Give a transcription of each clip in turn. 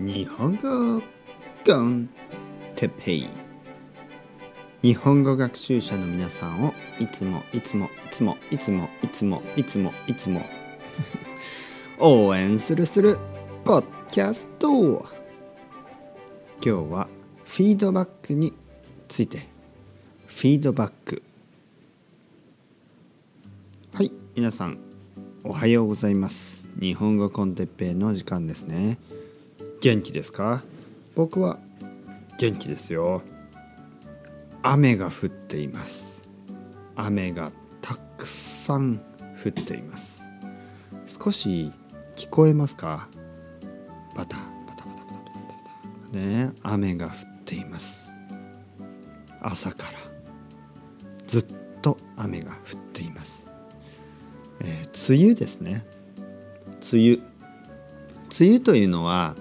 日本語コンテペイ。日本語学習者の皆さんをいつもいつもいつもいつもいつもいつもいつも 応援するするポッキャスト今日はフィードバックについてフィードバック。はい皆さんおはようございます。日本語コンテッペイの時間ですね。元気ですか？僕は元気ですよ。雨が降っています。雨がたくさん降っています。少し聞こえますか？バタバタバタバタバタバタ。ね雨が降っています。朝から。ずっと雨が降っています、えー梅雨ですね。梅雨。梅雨というのは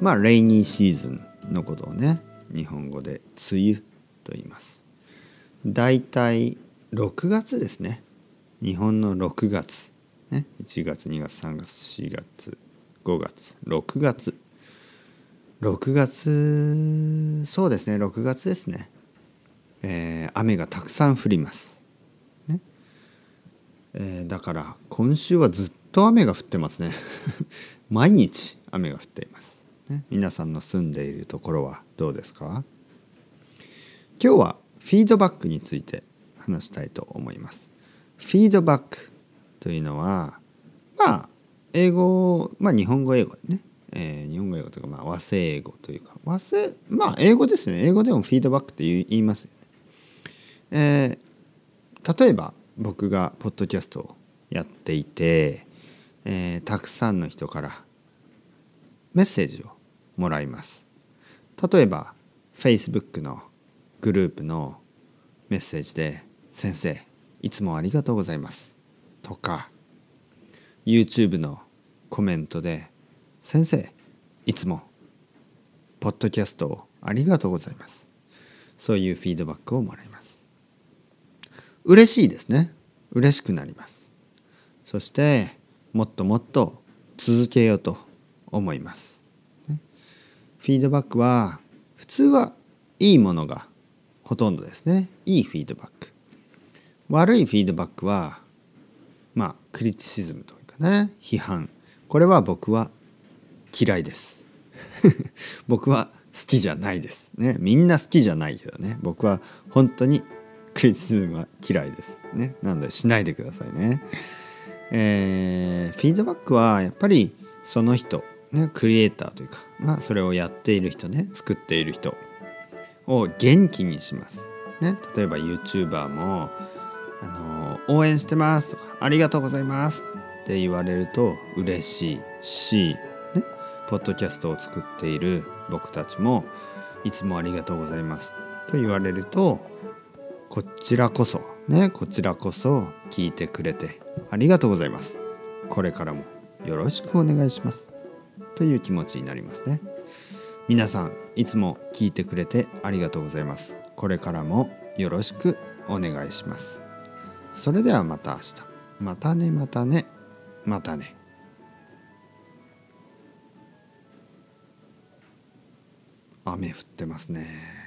まあレイニーシーズンのことをね日本語で梅雨と言います。だいたい6月ですね。日本の6月、ね、1月2月3月4月5月6月。6月そうですね。6月ですね、えー雨がたくさん降ります、ね。えーだから今週はずっと雨が降ってますね。毎日雨が降っています、ね、皆さんの住んでいるところはどうですか？今日はフィードバックについて話したいと思います。フィードバックというのはまあ英語まあ日本語英語ね、えー日本語英語というかまあ和製英語というか。和製まあ英語ですね。英語でもフィードバックって言い言いますよね。えー例えば僕がポッドキャストをやっていて、えーたくさんの人からメッセージをもらいます。例えば Facebook のグループのメッセージで「先生いつもありがとうございます」とか YouTube のコメントで「先生いつもポッドキャストをありがとうございます」そういうフィードバックをもらいます。嬉しいですね。嬉しくなります。そしてもっともっと続けようと思います。フィードバックは普通はいいものがほとんどですね。いいフィードバック。悪いフィードバックはまあクリティシズムというかね。批判。これは僕は嫌いです。僕は好きじゃないです。ね。みんな好きじゃないけどね。僕は本当にクリティシズムは嫌いです。ね。なのでしないでくださいね。えーフィードバックはやっぱりその人、ね、クリエイターというか、まあ、それをやっている人ね作っている人を元気にします、ね、例えば YouTuber もあの「応援してます」とか「ありがとうございます」って言われると嬉しいし、ね、ポッドキャストを作っている僕たちも「いつもありがとうございます」と言われるとこちらこそねこちらこそ聞いてくれてありがとうございます。これからもよろしくお願いします。という気持ちになりますね。皆さんいつも聞いてくれてありがとうございます。これからもよろしくお願いします。それではまた明日。またねまたね。またね。雨降ってますね。